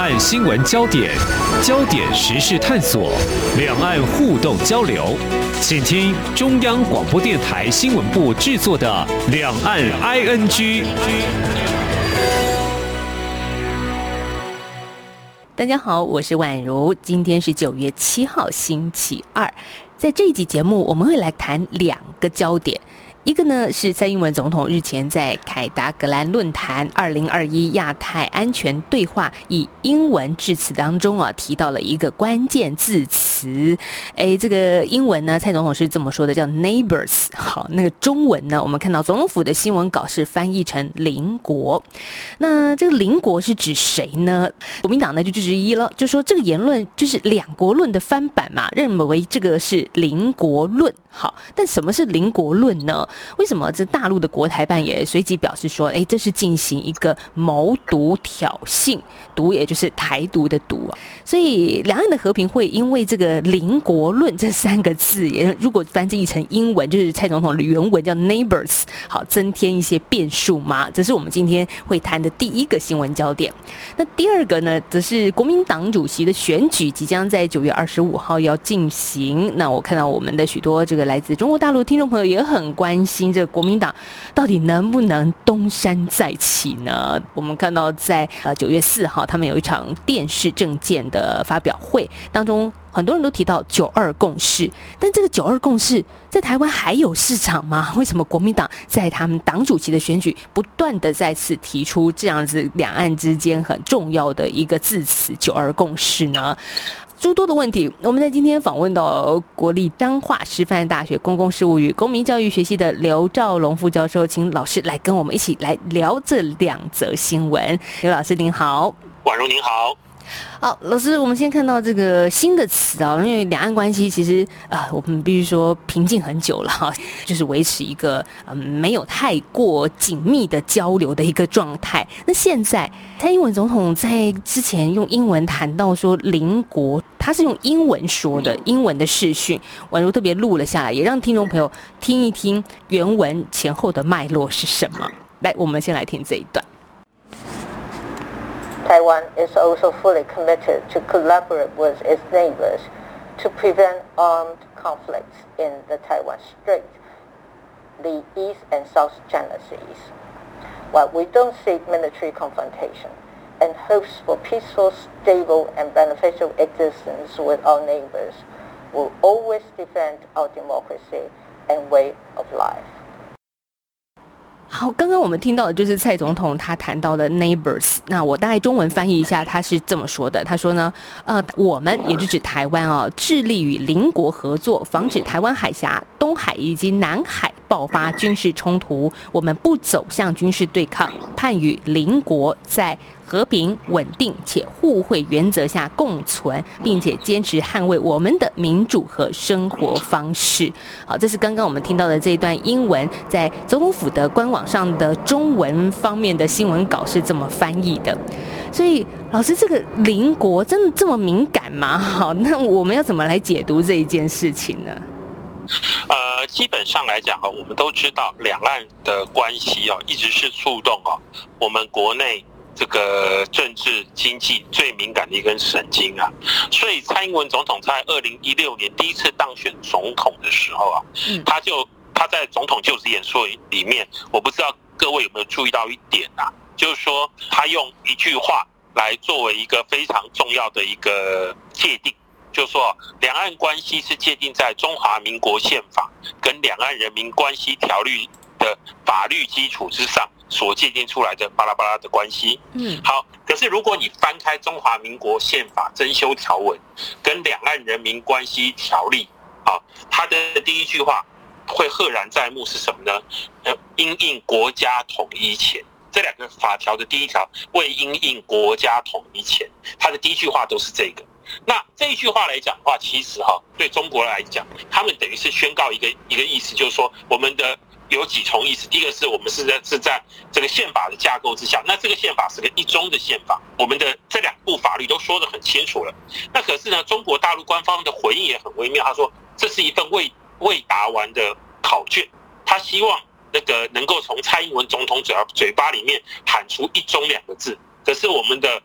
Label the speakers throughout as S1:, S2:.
S1: 岸新闻焦点，焦点时事探索，两岸互动交流，请听中央广播电台新闻部制作的《两岸 ING》。
S2: 大家好，我是宛如，今天是九月七号，星期二，在这一集节目，我们会来谈两个焦点。一个呢是蔡英文总统日前在凯达格兰论坛二零二一亚太安全对话以英文致辞当中啊提到了一个关键字词，哎，这个英文呢蔡总统是这么说的，叫 neighbors。好，那个中文呢，我们看到总统府的新闻稿是翻译成邻国。那这个邻国是指谁呢？国民党呢就质疑了，就说这个言论就是两国论的翻版嘛，认为这个是邻国论。好，但什么是邻国论呢？为什么这大陆的国台办也随即表示说，哎，这是进行一个谋独挑衅，独也就是台独的独啊。所以两岸的和平会因为这个邻国论这三个字，也如果翻译成英文，就是蔡总统的原文叫 neighbors，好，增添一些变数吗？这是我们今天会谈的第一个新闻焦点。那第二个呢，则是国民党主席的选举即将在九月二十五号要进行。那我看到我们的许多这个来自中国大陆听众朋友也很关心，这个国民党到底能不能东山再起呢？我们看到在呃九月四号，他们有一场电视政见的发表会当中。很多人都提到九二共识，但这个九二共识在台湾还有市场吗？为什么国民党在他们党主席的选举不断的再次提出这样子两岸之间很重要的一个字词“九二共识”呢？诸多的问题，我们在今天访问到国立彰化师范大学公共事务与公民教育学系的刘兆龙副教授，请老师来跟我们一起来聊这两则新闻。刘老师您好，
S3: 婉如您好。
S2: 好，老师，我们先看到这个新的词啊，因为两岸关系其实啊，我们必须说平静很久了哈，就是维持一个嗯没有太过紧密的交流的一个状态。那现在蔡英文总统在之前用英文谈到说邻国，他是用英文说的，英文的视讯，宛如特别录了下来，也让听众朋友听一听原文前后的脉络是什么。来，我们先来听这一段。
S4: Taiwan is also fully committed to collaborate with its neighbors to prevent armed conflicts in the Taiwan Strait, the East and South China Seas. While we don't seek military confrontation and hopes for peaceful, stable, and beneficial existence with our neighbors, will always defend our democracy and way of life.
S2: 好，刚刚我们听到的就是蔡总统他谈到的 neighbors。那我大概中文翻译一下，他是这么说的：他说呢，呃，我们也就指台湾啊，致力于邻国合作，防止台湾海峡、东海以及南海爆发军事冲突。我们不走向军事对抗，盼与邻国在。和平、稳定且互惠原则下共存，并且坚持捍卫我们的民主和生活方式。好，这是刚刚我们听到的这一段英文，在总统府的官网上的中文方面的新闻稿是这么翻译的。所以，老师，这个邻国真的这么敏感吗？好，那我们要怎么来解读这一件事情呢？
S3: 呃，基本上来讲啊，我们都知道两岸的关系啊，一直是触动啊我们国内。这个政治经济最敏感的一根神经啊，所以蔡英文总统在二零一六年第一次当选总统的时候啊，他就他在总统就职演说里面，我不知道各位有没有注意到一点啊，就是说他用一句话来作为一个非常重要的一个界定，就是说两岸关系是界定在中华民国宪法跟两岸人民关系条例的法律基础之上。所界定出来的巴拉巴拉的关系，嗯，好。可是如果你翻开中华民国宪法增修条文跟两岸人民关系条例，啊，它的第一句话会赫然在目是什么呢？呃，因应国家统一前，这两个法条的第一条为因应国家统一前，它的第一句话都是这个。那这一句话来讲的话，其实哈，对中国来讲，他们等于是宣告一个一个意思，就是说我们的。有几重意思？第一个是我们是在是在这个宪法的架构之下，那这个宪法是个一中的宪法，我们的这两部法律都说得很清楚了。那可是呢，中国大陆官方的回应也很微妙，他说这是一份未未答完的考卷，他希望那个能够从蔡英文总统嘴嘴巴里面喊出一中两个字。可是我们的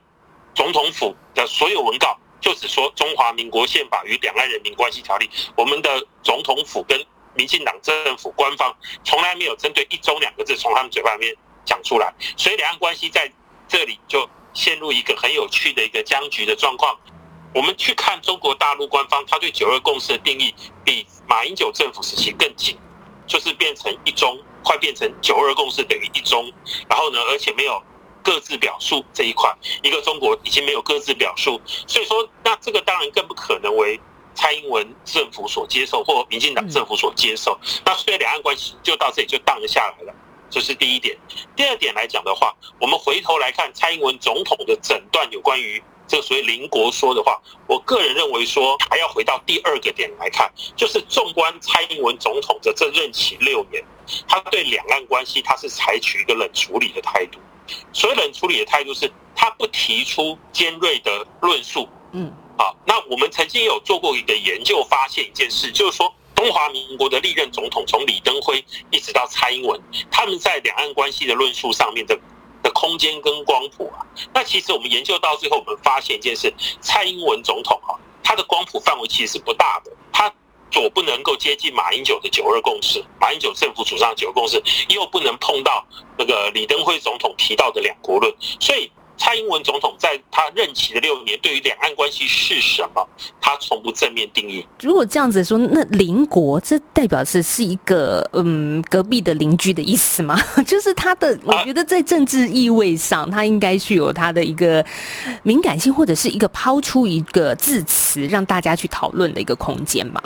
S3: 总统府的所有文告就只说中华民国宪法与两岸人民关系条例，我们的总统府跟民进党政府官方从来没有针对一中两个字从他们嘴巴里面讲出来，所以两岸关系在这里就陷入一个很有趣的一个僵局的状况。我们去看中国大陆官方，他对九二共识的定义比马英九政府时期更紧，就是变成一中，快变成九二共识等于一中，然后呢，而且没有各自表述这一块，一个中国已经没有各自表述，所以说，那这个当然更不可能为蔡英文政府所接受或民进党政府所接受，那所以两岸关系就到这里就荡了下来了，这是第一点。第二点来讲的话，我们回头来看蔡英文总统的诊断有关于。这个所谓邻国说的话，我个人认为说还要回到第二个点来看，就是纵观蔡英文总统的这任期六年，他对两岸关系他是采取一个冷处理的态度。所谓冷处理的态度是，他不提出尖锐的论述。嗯，好，那我们曾经有做过一个研究，发现一件事，就是说中华民国的历任总统，从李登辉一直到蔡英文，他们在两岸关系的论述上面的。的空间跟光谱啊，那其实我们研究到最后，我们发现一件事：蔡英文总统哈，他的光谱范围其实是不大的，他左不能够接近马英九的九二共识，马英九政府主张九二共识，又不能碰到那个李登辉总统提到的两国论，所以。蔡英文总统在他任期的六年，对于两岸关系是什么，他从不正面定义。
S2: 如果这样子说，那邻国这代表是是一个嗯隔壁的邻居的意思吗？就是他的，我觉得在政治意味上，他应该具有他的一个敏感性，或者是一个抛出一个字词让大家去讨论的一个空间吧。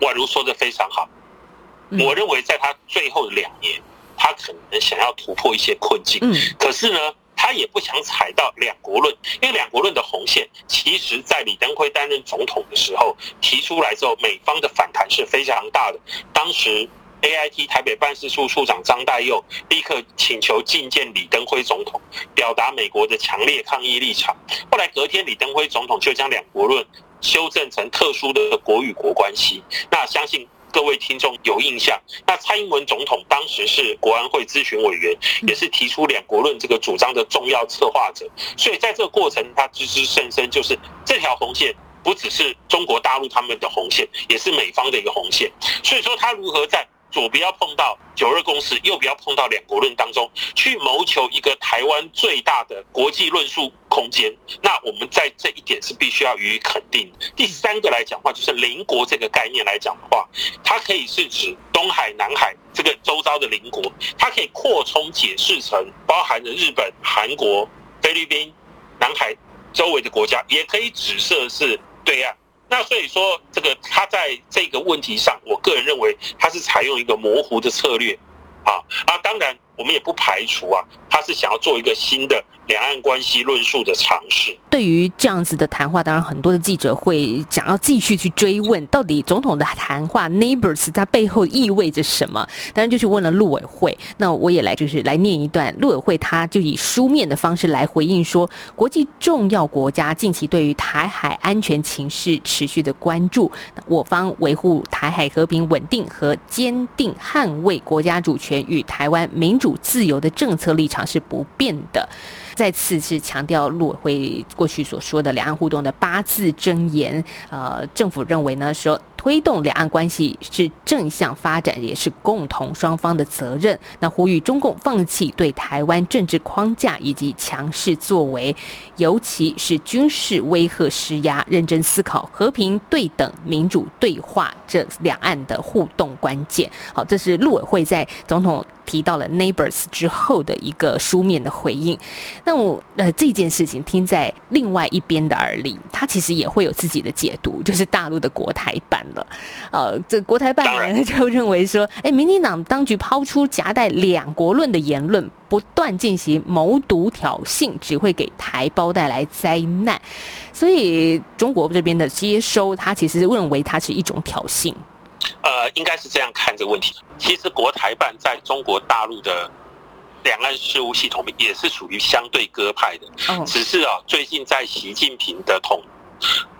S3: 宛如说的非常好，我认为在他最后的两年，他可能想要突破一些困境。嗯，可是呢？他也不想踩到两国论，因为两国论的红线，其实在李登辉担任总统的时候提出来之后，美方的反弹是非常大的。当时 A I T 台北办事处处长张代佑立刻请求觐见李登辉总统，表达美国的强烈抗议立场。后来隔天，李登辉总统就将两国论修正成特殊的国与国关系。那相信。各位听众有印象，那蔡英文总统当时是国安会咨询委员，也是提出两国论这个主张的重要策划者，所以在这个过程，他知之甚深，就是这条红线不只是中国大陆他们的红线，也是美方的一个红线，所以说他如何在。左不要碰到九二共识，右不要碰到两国论当中，去谋求一个台湾最大的国际论述空间。那我们在这一点是必须要予以肯定。第三个来讲话，就是邻国这个概念来讲的话，它可以是指东海、南海这个周遭的邻国，它可以扩充解释成包含着日本、韩国、菲律宾、南海周围的国家，也可以指涉是对岸。那所以说，这个他在这个问题上，我个人认为他是采用一个模糊的策略，啊啊，当然我们也不排除啊，他是想要做一个新的。两岸关系论述的尝试，
S2: 对于这样子的谈话，当然很多的记者会想要继续去追问，到底总统的谈话 neighbors 它背后意味着什么？当然就去问了陆委会。那我也来就是来念一段，陆委会他就以书面的方式来回应说，国际重要国家近期对于台海安全情势持续的关注，我方维护台海和平稳定和坚定捍卫国家主权与台湾民主自由的政策立场是不变的。再次是强调陆委会过去所说的两岸互动的八字真言，呃，政府认为呢说。推动两岸关系是正向发展，也是共同双方的责任。那呼吁中共放弃对台湾政治框架以及强势作为，尤其是军事威吓施压，认真思考和平、对等、民主对话这两岸的互动关键。好，这是陆委会在总统提到了 neighbors 之后的一个书面的回应。那我呃这件事情听在另外一边的耳里，他其实也会有自己的解读，就是大陆的国台办。了，呃，这国台办人 就认为说，哎，民进党当局抛出夹带两国论的言论，不断进行谋独挑衅，只会给台胞带来灾难。所以中国这边的接收，他其实认为它是一种挑衅。
S3: 呃，应该是这样看这个问题。其实国台办在中国大陆的两岸事务系统也是属于相对鸽派的，只是啊，最近在习近平的统。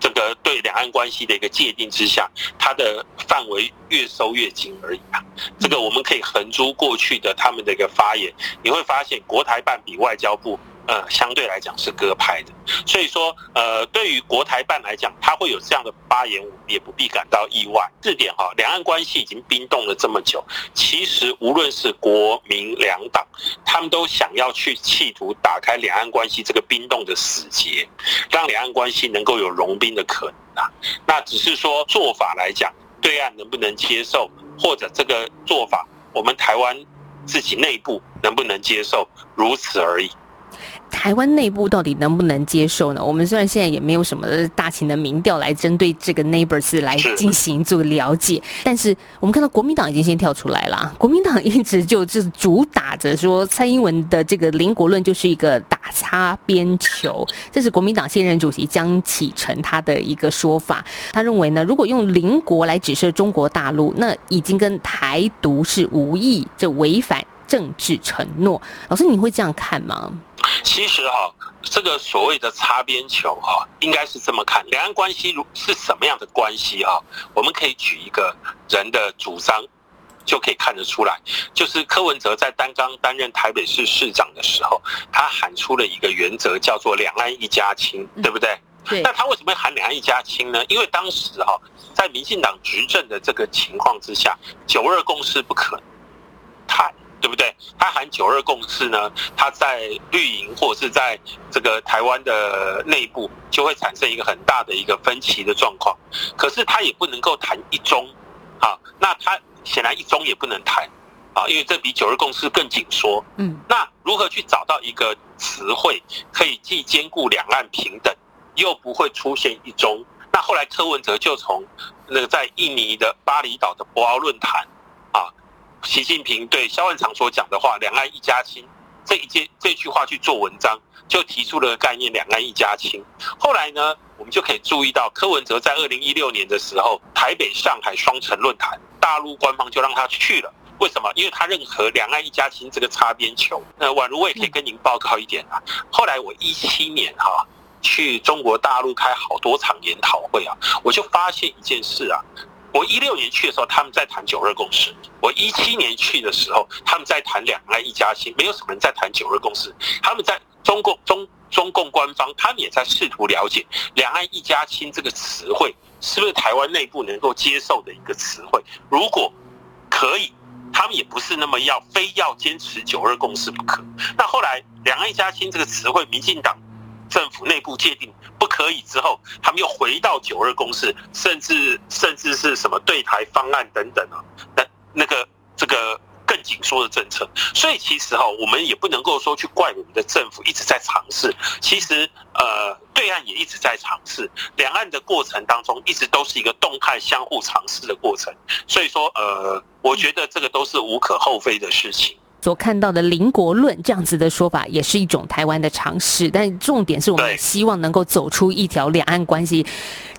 S3: 这个对两岸关系的一个界定之下，它的范围越收越紧而已啊。这个我们可以横租过去的他们的一个发言，你会发现国台办比外交部呃，相对来讲是鸽派的，所以说，呃，对于国台办来讲，他会有这样的发言，也不必感到意外。四点哈，两岸关系已经冰冻了这么久，其实无论是国民两党，他们都想要去企图打开两岸关系这个冰冻的死结，让两岸关系能够有融冰的可能啊。那只是说做法来讲，对岸能不能接受，或者这个做法，我们台湾自己内部能不能接受，如此而已。
S2: 台湾内部到底能不能接受呢？我们虽然现在也没有什么大型的民调来针对这个 Neighbors 来进行做了解，但是我们看到国民党已经先跳出来了。国民党一直就是主打着说蔡英文的这个邻国论就是一个打擦边球，这是国民党现任主席江启臣他的一个说法。他认为呢，如果用邻国来指涉中国大陆，那已经跟台独是无异，这违反政治承诺。老师，你会这样看吗？
S3: 其实哈，这个所谓的擦边球哈，应该是这么看：两岸关系如是什么样的关系哈？我们可以举一个人的主张，就可以看得出来。就是柯文哲在担刚担任台北市市长的时候，他喊出了一个原则，叫做“两岸一家亲”，对不对？
S2: 对。
S3: 那他为什么喊“两岸一家亲”呢？因为当时哈，在民进党执政的这个情况之下，“九二共识”不可。对不对？他喊九二共识呢？他在绿营或者是在这个台湾的内部，就会产生一个很大的一个分歧的状况。可是他也不能够谈一中，啊，那他显然一中也不能谈，啊，因为这比九二共识更紧缩。嗯，那如何去找到一个词汇，可以既兼顾两岸平等，又不会出现一中？那后来柯文哲就从那个在印尼的巴厘岛的博鳌论坛。习近平对萧万长所讲的话“两岸一家亲”这一件这句话去做文章，就提出了概念“两岸一家亲”。后来呢，我们就可以注意到柯文哲在二零一六年的时候，台北、上海双城论坛，大陆官方就让他去了。为什么？因为他认可“两岸一家亲”这个擦边球。呃，宛如我也可以跟您报告一点啊。后来我一七年哈去中国大陆开好多场研讨会啊，我就发现一件事啊。我一六年去的时候，他们在谈九二共识；我一七年去的时候，他们在谈两岸一家亲，没有什么人在谈九二共识。他们在中共中中共官方，他们也在试图了解“两岸一家亲”这个词汇是不是台湾内部能够接受的一个词汇。如果可以，他们也不是那么要非要坚持九二共识不可。那后来“两岸一家亲”这个词汇，民进党。政府内部界定不可以之后，他们又回到九二共识，甚至甚至是什么对台方案等等啊，那那个这个更紧缩的政策。所以其实哈，我们也不能够说去怪我们的政府一直在尝试。其实呃，对岸也一直在尝试，两岸的过程当中一直都是一个动态相互尝试的过程。所以说呃，我觉得这个都是无可厚非的事情。
S2: 所看到的“邻国论”这样子的说法，也是一种台湾的尝试，但重点是我们希望能够走出一条两岸关系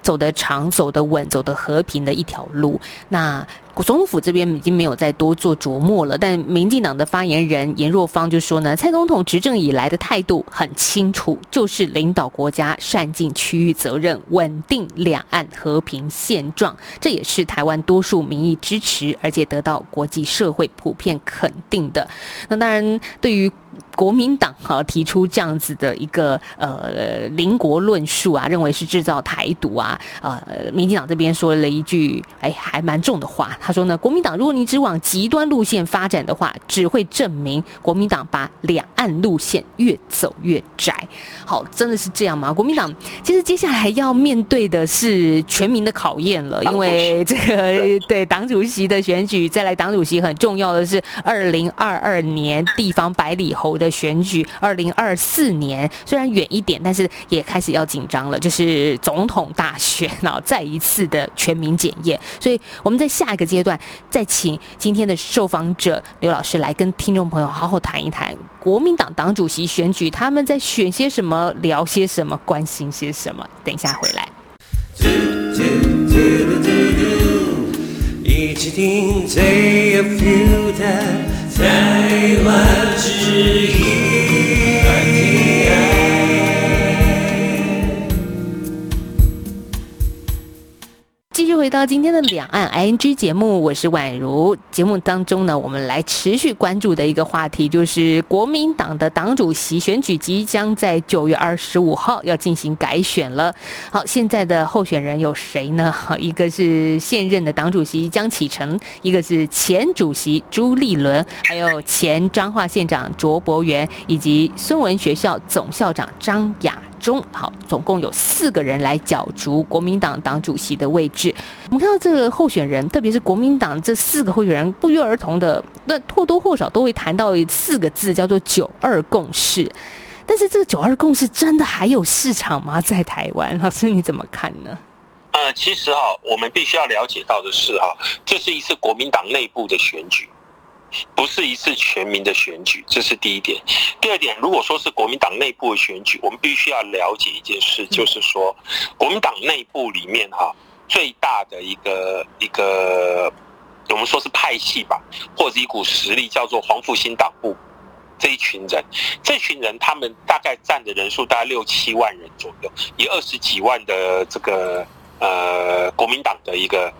S2: 走得长、走得稳、走得和平的一条路。那。总统府这边已经没有再多做琢磨了，但民进党的发言人严若芳就说呢，蔡总统执政以来的态度很清楚，就是领导国家善尽区域责任，稳定两岸和平现状，这也是台湾多数民意支持，而且得到国际社会普遍肯定的。那当然，对于。国民党哈提出这样子的一个呃邻国论述啊，认为是制造台独啊，呃，民进党这边说了一句哎还蛮重的话，他说呢，国民党如果你只往极端路线发展的话，只会证明国民党把两岸路线越走越窄。好，真的是这样吗？国民党其实接下来要面对的是全民的考验了，因为这个 对党主席的选举，再来党主席很重要的是二零二二年地方百里。侯的选举，二零二四年虽然远一点，但是也开始要紧张了，就是总统大选然后，再一次的全民检验。所以我们在下一个阶段，再请今天的受访者刘老师来跟听众朋友好好谈一谈国民党党主席选举，他们在选些什么，聊些什么，关心些什么。等一下回来。一起听 ZFU 的。台湾之音。续回到今天的两岸 ING 节目，我是宛如。节目当中呢，我们来持续关注的一个话题，就是国民党的党主席选举即将在九月二十五号要进行改选了。好，现在的候选人有谁呢？一个是现任的党主席江启臣，一个是前主席朱立伦，还有前彰化县长卓博源，以及孙文学校总校长张雅。中好，总共有四个人来角逐国民党党主席的位置。我们看到这个候选人，特别是国民党这四个候选人，不约而同的，那或多或少都会谈到四个字，叫做“九二共识”。但是这个“九二共识”真的还有市场吗？在台湾，老师你怎么看呢？
S3: 呃，其实哈，我们必须要了解到的是哈，这是一次国民党内部的选举。不是一次全民的选举，这是第一点。第二点，如果说是国民党内部的选举，我们必须要了解一件事，就是说，国民党内部里面哈，最大的一个一个，我们说是派系吧，或者一股实力，叫做黄复兴党部这一群人，这群人他们大概占的人数大概六七万人左右，以二十几万的这个呃国民党的一个。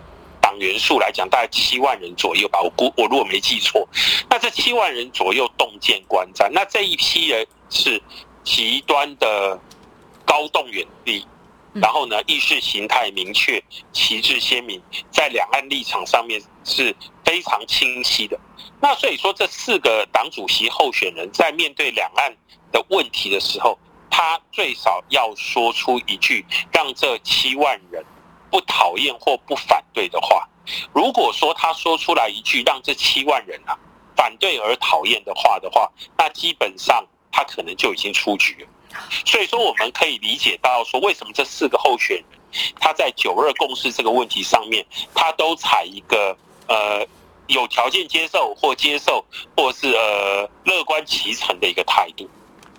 S3: 党员数来讲，大概七万人左右吧。我估我如果没记错，那这七万人左右洞见观战，那这一批人是极端的高动员力，然后呢意识形态明确、旗帜鲜明，在两岸立场上面是非常清晰的。那所以说，这四个党主席候选人在面对两岸的问题的时候，他最少要说出一句让这七万人。不讨厌或不反对的话，如果说他说出来一句让这七万人啊反对而讨厌的话的话，那基本上他可能就已经出局了。所以说，我们可以理解到说，为什么这四个候选人他在九二共识这个问题上面，他都采一个呃有条件接受或接受，或是呃乐观其成的一个态度，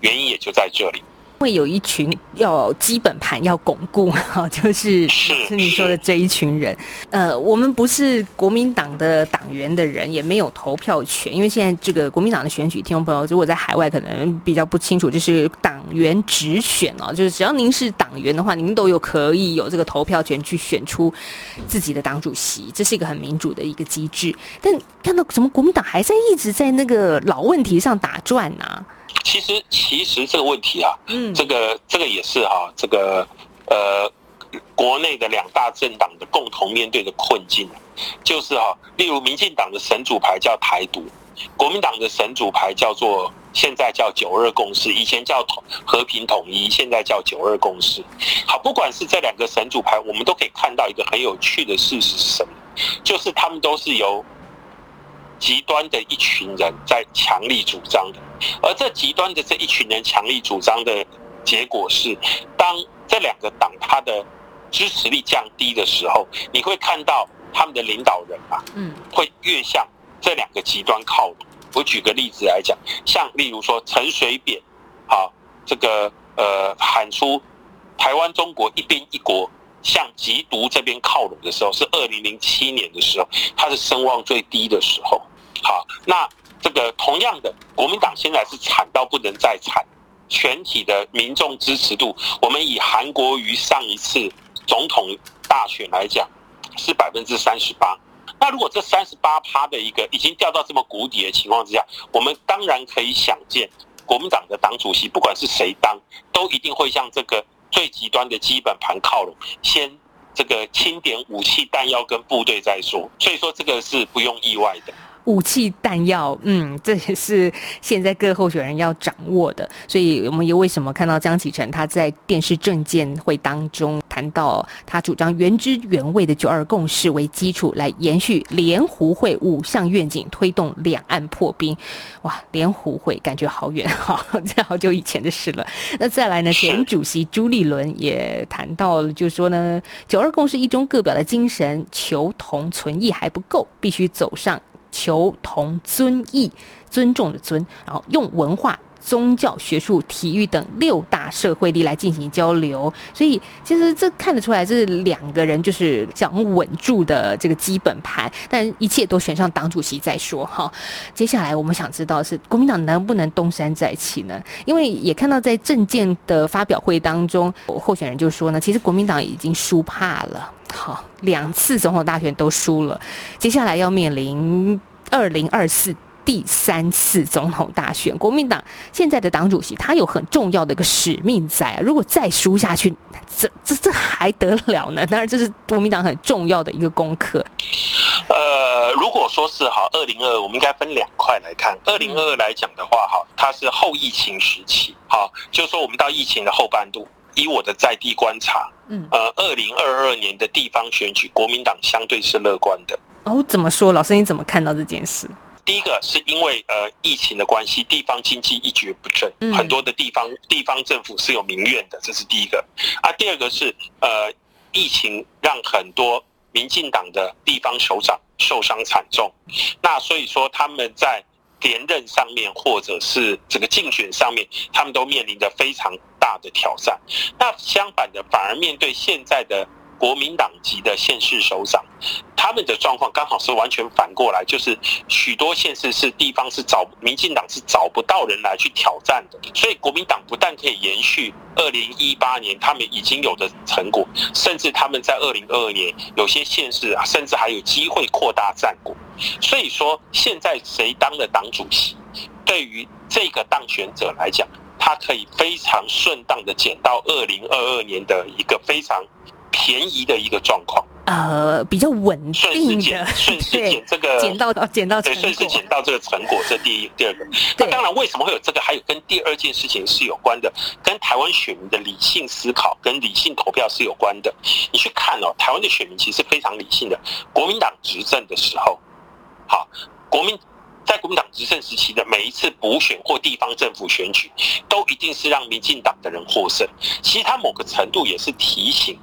S3: 原因也就在这里。
S2: 会有一群要基本盘要巩固 哈，就是是你说的这一群人。呃，我们不是国民党的党员的人，也没有投票权，因为现在这个国民党的选举，听众朋友如果在海外可能比较不清楚，就是党员直选哦，就是只要您是党员的话，您都有可以有这个投票权去选出自己的党主席，这是一个很民主的一个机制。但看到什么国民党还在一直在那个老问题上打转呢？
S3: 其实，其实这个问题啊，嗯，这个这个也是哈，这个呃，国内的两大政党的共同面对的困境，就是哈，例如民进党的神主牌叫台独，国民党的神主牌叫做现在叫九二共识，以前叫统和平统一，现在叫九二共识。好，不管是这两个神主牌，我们都可以看到一个很有趣的事实是什么，就是他们都是由。极端的一群人在强力主张的，而这极端的这一群人强力主张的结果是，当这两个党他的支持力降低的时候，你会看到他们的领导人啊，嗯，会越向这两个极端靠拢。我举个例子来讲，像例如说陈水扁，啊，这个呃喊出台湾中国一边一国向缉毒这边靠拢的时候，是二零零七年的时候，他的声望最低的时候。好，那这个同样的，国民党现在是惨到不能再惨，全体的民众支持度，我们以韩国瑜上一次总统大选来讲，是百分之三十八。那如果这三十八趴的一个已经掉到这么谷底的情况之下，我们当然可以想见，国民党的党主席不管是谁当，都一定会向这个最极端的基本盘靠拢，先这个清点武器弹药跟部队再说。所以说这个是不用意外的。
S2: 武器弹药，嗯，这也是现在各候选人要掌握的。所以，我们又为什么看到江启臣他在电视政见会当中谈到，他主张原汁原味的九二共识为基础，来延续联湖会五项愿景，推动两岸破冰。哇，联湖会感觉好远哈，这好久以前的事了。那再来呢，前主席朱立伦也谈到了，就说呢，九二共识一中各表的精神，求同存异还不够，必须走上。求同尊异，尊重的尊，然后用文化、宗教、学术、体育等六大社会力来进行交流。所以，其实这看得出来，这是两个人就是想稳住的这个基本盘。但一切都选上党主席再说哈。接下来我们想知道是国民党能不能东山再起呢？因为也看到在政见的发表会当中，候选人就说呢，其实国民党已经输怕了。好，两次总统大选都输了，接下来要面临二零二四。第三次总统大选，国民党现在的党主席他有很重要的一个使命在，如果再输下去，这这这还得了呢？当然，这是国民党很重要的一个功课。
S3: 呃，如果说是好，二零二，我们应该分两块来看。二零二二来讲的话，哈，它是后疫情时期，好，就是说我们到疫情的后半度，以我的在地观察，嗯，呃，二零二二年的地方选举，国民党相对是乐观的。
S2: 哦，怎么说？老师你怎么看到这件事？
S3: 第一个是因为呃疫情的关系，地方经济一蹶不振，很多的地方地方政府是有民怨的，这是第一个。啊，第二个是呃疫情让很多民进党的地方首长受伤惨重，那所以说他们在连任上面或者是这个竞选上面，他们都面临着非常大的挑战。那相反的，反而面对现在的。国民党籍的县市首长，他们的状况刚好是完全反过来，就是许多县市是地方是找民进党是找不到人来去挑战的，所以国民党不但可以延续二零一八年他们已经有的成果，甚至他们在二零二二年有些县市啊，甚至还有机会扩大战果。所以说，现在谁当了党主席，对于这个当选者来讲，他可以非常顺当的捡到二零二二年的一个非常。便宜的一个状况，
S2: 呃，比较稳定的，
S3: 顺势捡这个
S2: 捡到捡到
S3: 对，顺势捡到这个成果，这第一第二个。那当然，为什么会有这个？还有跟第二件事情是有关的，跟台湾选民的理性思考跟理性投票是有关的。你去看哦，台湾的选民其实非常理性的。国民党执政的时候，好，国民在国民党执政时期的每一次补选或地方政府选举，都一定是让民进党的人获胜。其实他某个程度也是提醒。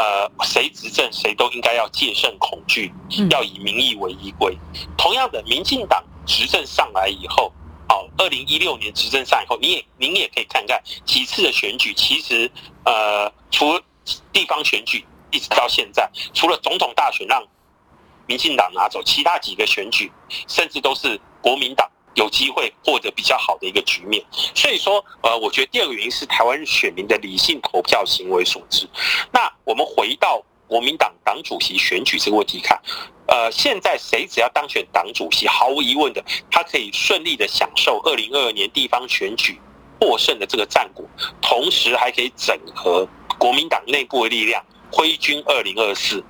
S3: 呃，谁执政，谁都应该要戒慎恐惧，要以民意为依归。同样的，民进党执政上来以后，哦，二零一六年执政上以后，你也您也可以看看几次的选举，其实呃，除了地方选举一直到现在，除了总统大选让民进党拿走，其他几个选举甚至都是国民党。有机会获得比较好的一个局面，所以说，呃，我觉得第二个原因是台湾选民的理性投票行为所致。那我们回到国民党党主席选举这个问题看，呃，现在谁只要当选党主席，毫无疑问的，他可以顺利的享受二零二二年地方选举获胜的这个战果，同时还可以整合国民党内部的力量，挥军二零二四。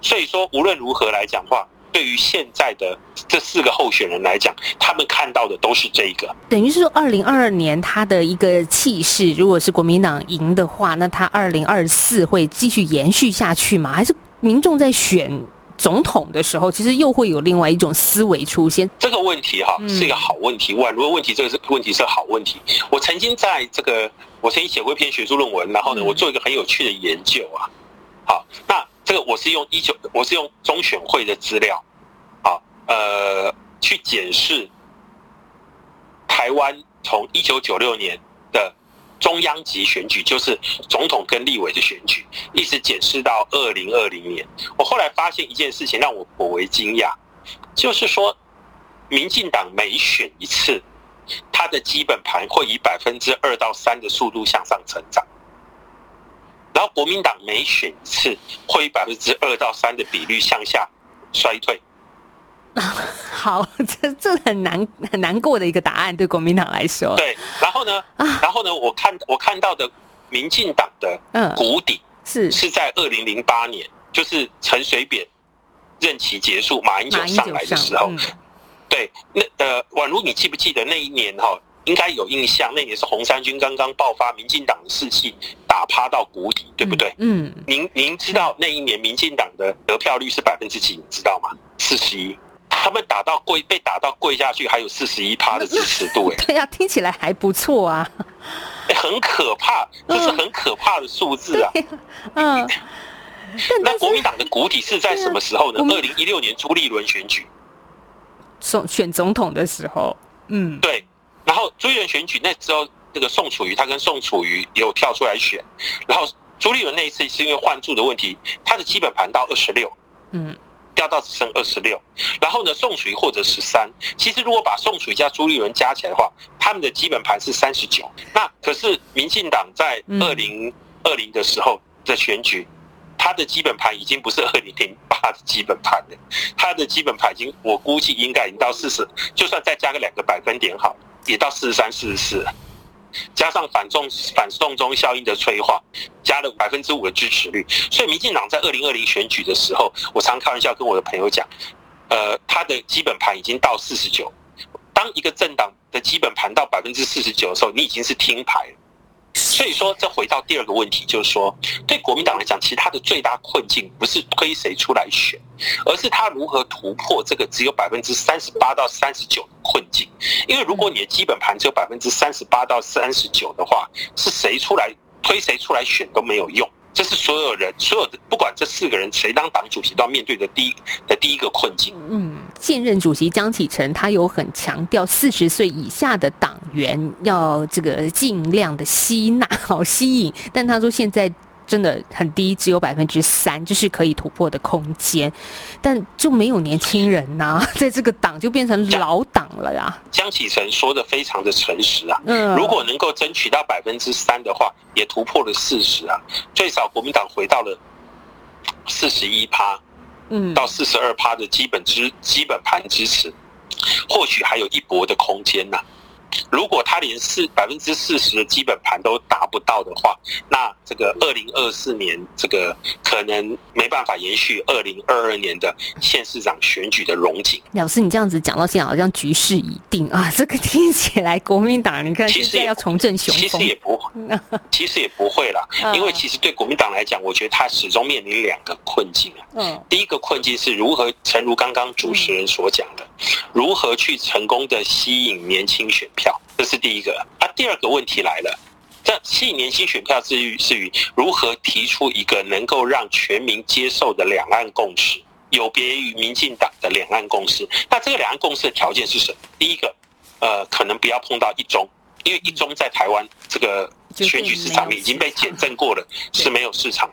S3: 所以说，无论如何来讲话。对于现在的这四个候选人来讲，他们看到的都是这个。
S2: 等于是说，二零二二年他的一个气势，如果是国民党赢的话，那他二零二四会继续延续下去吗？还是民众在选总统的时候，其实又会有另外一种思维出现？
S3: 这个问题哈是一个好问题，宛如问题，这个是问题是好问题。我曾经在这个，我曾经写过一篇学术论文，然后呢，我做一个很有趣的研究啊。好，那这个我是用一九，我是用中选会的资料。呃，去检视台湾从一九九六年的中央级选举，就是总统跟立委的选举，一直检视到二零二零年。我后来发现一件事情让我颇为惊讶，就是说，民进党每选一次，它的基本盘会以百分之二到三的速度向上成长，然后国民党每选一次，会以百分之二到三的比率向下衰退。
S2: 好，这这很难很难过的一个答案，对国民党来说。
S3: 对，然后呢？然后呢？我看我看到的民进党的谷底
S2: 是
S3: 是在二零零八年，就是陈水扁任期结束，马英九上来的时候。对，那呃，宛如你记不记得那一年哈？应该有印象，那年是红三军刚刚爆发，民进党的士气打趴到谷底，对不对？嗯。您您知道那一年民进党的得票率是百分之几？你知道吗？四十一。他们打到跪，被打到跪下去，还有四十一趴的支持度，哎，
S2: 对呀，听起来还不错啊，
S3: 哎，很可怕，这是很可怕的数字啊，嗯，那国民党的谷底是在什么时候呢？二零一六年朱立伦选举，
S2: 总选总统的时候，
S3: 嗯，对，然后朱立伦选举那时候，那个宋楚瑜他跟宋楚瑜有跳出来选，然后朱立伦那一次是因为换柱的问题，他的基本盘到二十六，嗯。掉到只剩二十六，然后呢，宋楚瑜或者十三。其实如果把宋楚瑜加朱立伦加起来的话，他们的基本盘是三十九。那可是民进党在二零二零的时候的选举。他的基本盘已经不是二零零八的基本盘了，它的基本盘已经我估计应该已经到四十，就算再加个两个百分点好，也到四十三、四十四了。加上反中反送中效应的催化，加了百分之五的支持率，所以民进党在二零二零选举的时候，我常开玩笑跟我的朋友讲，呃，他的基本盘已经到四十九。当一个政党的基本盘到百分之四十九的时候，你已经是听牌了。所以说，这回到第二个问题，就是说，对国民党来讲，其实他的最大困境不是推谁出来选，而是他如何突破这个只有百分之三十八到三十九的困境。因为如果你的基本盘只有百分之三十八到三十九的话，是谁出来推谁出来选都没有用。这是所有人所有的不管这四个人谁当党主席都要面对的第一的第一个困境。
S2: 嗯，现任主席江启臣他有很强调四十岁以下的党员要这个尽量的吸纳好吸引，但他说现在。真的很低，只有百分之三，就是可以突破的空间，但就没有年轻人呐，在这个党就变成老党了呀。
S3: 江启臣说的非常的诚实啊，嗯，如果能够争取到百分之三的话，也突破了四十啊，最少国民党回到了四十一趴，嗯，到四十二趴的基本支基本盘支持，或许还有一搏的空间呐。如果他连四百分之四十的基本盘都达不到的话，那这个二零二四年这个可能没办法延续二零二二年的县市长选举的荣景。
S2: 老师，你这样子讲到现在，好像局势已定啊！这个听起来国民党，你看
S3: 其实
S2: 要重振雄
S3: 风，其实也不会，其实也不会啦。因为其实对国民党来讲，我觉得他始终面临两个困境啊。嗯，第一个困境是如何，诚如刚刚主持人所讲的，如何去成功的吸引年轻选票。这是第一个，啊，第二个问题来了，这吸引年轻选票之余，是于如何提出一个能够让全民接受的两岸共识，有别于民进党的两岸共识。那这个两岸共识的条件是什么？第一个，呃，可能不要碰到一中，因为一中在台湾这个选举市场已经被检证过了，是没有市场。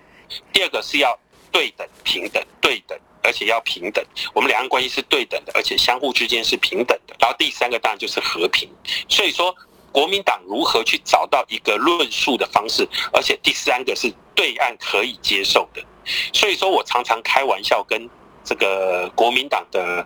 S3: 第二个是要对等、平等、对等。而且要平等，我们两岸关系是对等的，而且相互之间是平等的。然后第三个当然就是和平。所以说，国民党如何去找到一个论述的方式，而且第三个是对岸可以接受的。所以说我常常开玩笑跟这个国民党的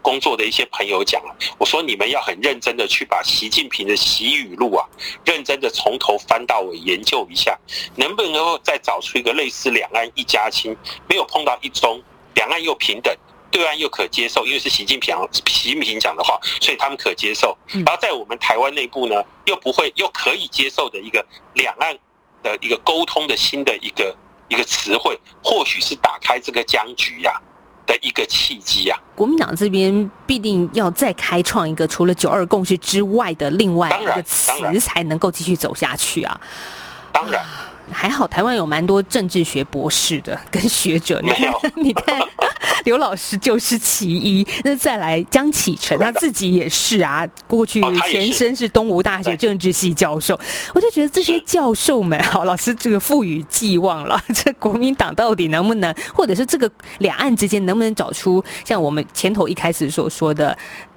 S3: 工作的一些朋友讲，我说你们要很认真的去把习近平的习语录啊，认真的从头翻到尾研究一下，能不能够再找出一个类似两岸一家亲，没有碰到一中。两岸又平等，对岸又可接受，因为是习近平习近平讲的话，所以他们可接受。然后在我们台湾内部呢，又不会又可以接受的一个两岸的一个沟通的新的一个一个词汇，或许是打开这个僵局呀的一个契机呀。
S2: 国民党这边必定要再开创一个除了九二共识之外的另外一个词，才能够继续走下去啊。
S3: 当然。
S2: 还好，台湾有蛮多政治学博士的跟学者。
S3: 你看，
S2: 你看，刘老师就是其一。那再来，江启臣他自己也是啊，过去前身是东吴大学政治系教授。我就觉得这些教授们，好，老师这个赋予寄望了。这国民党到底能不能，或者是这个两岸之间能不能找出像我们前头一开始所说的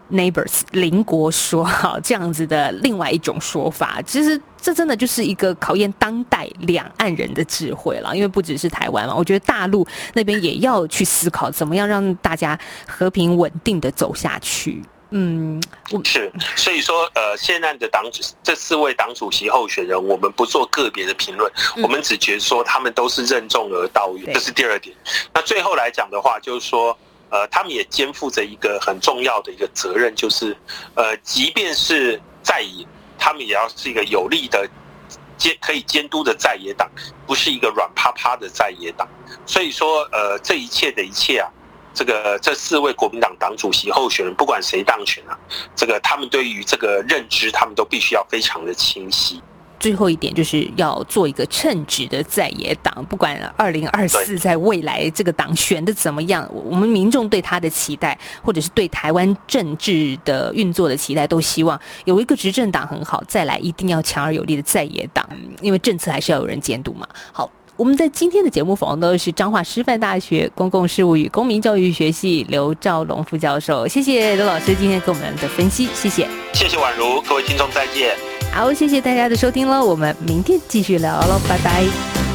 S2: ？Neighbors，邻国说好这样子的另外一种说法，其实这真的就是一个考验当代两岸人的智慧了。因为不只是台湾嘛，我觉得大陆那边也要去思考怎么样让大家和平稳定的走下去。
S3: 嗯，是，所以说，呃，现在的党主这四位党主席候选人，我们不做个别的评论，我们只觉得说他们都是任重而道远，这是第二点。那最后来讲的话，就是说。呃，他们也肩负着一个很重要的一个责任，就是，呃，即便是在野，他们也要是一个有力的监可以监督的在野党，不是一个软趴趴的在野党。所以说，呃，这一切的一切啊，这个这四位国民党党主席候选人，不管谁当选啊，这个他们对于这个认知，他们都必须要非常的清晰。
S2: 最后一点就是要做一个称职的在野党，不管二零二四在未来这个党选的怎么样，我们民众对他的期待，或者是对台湾政治的运作的期待，都希望有一个执政党很好，再来一定要强而有力的在野党，因为政策还是要有人监督嘛。好，我们在今天的节目访问的是彰化师范大学公共事务与公民教育学系刘兆龙副教授，谢谢刘老师今天给我们的分析，谢谢，
S3: 谢谢宛如，各位听众再见。
S2: 好，谢谢大家的收听喽，我们明天继续聊喽，拜拜。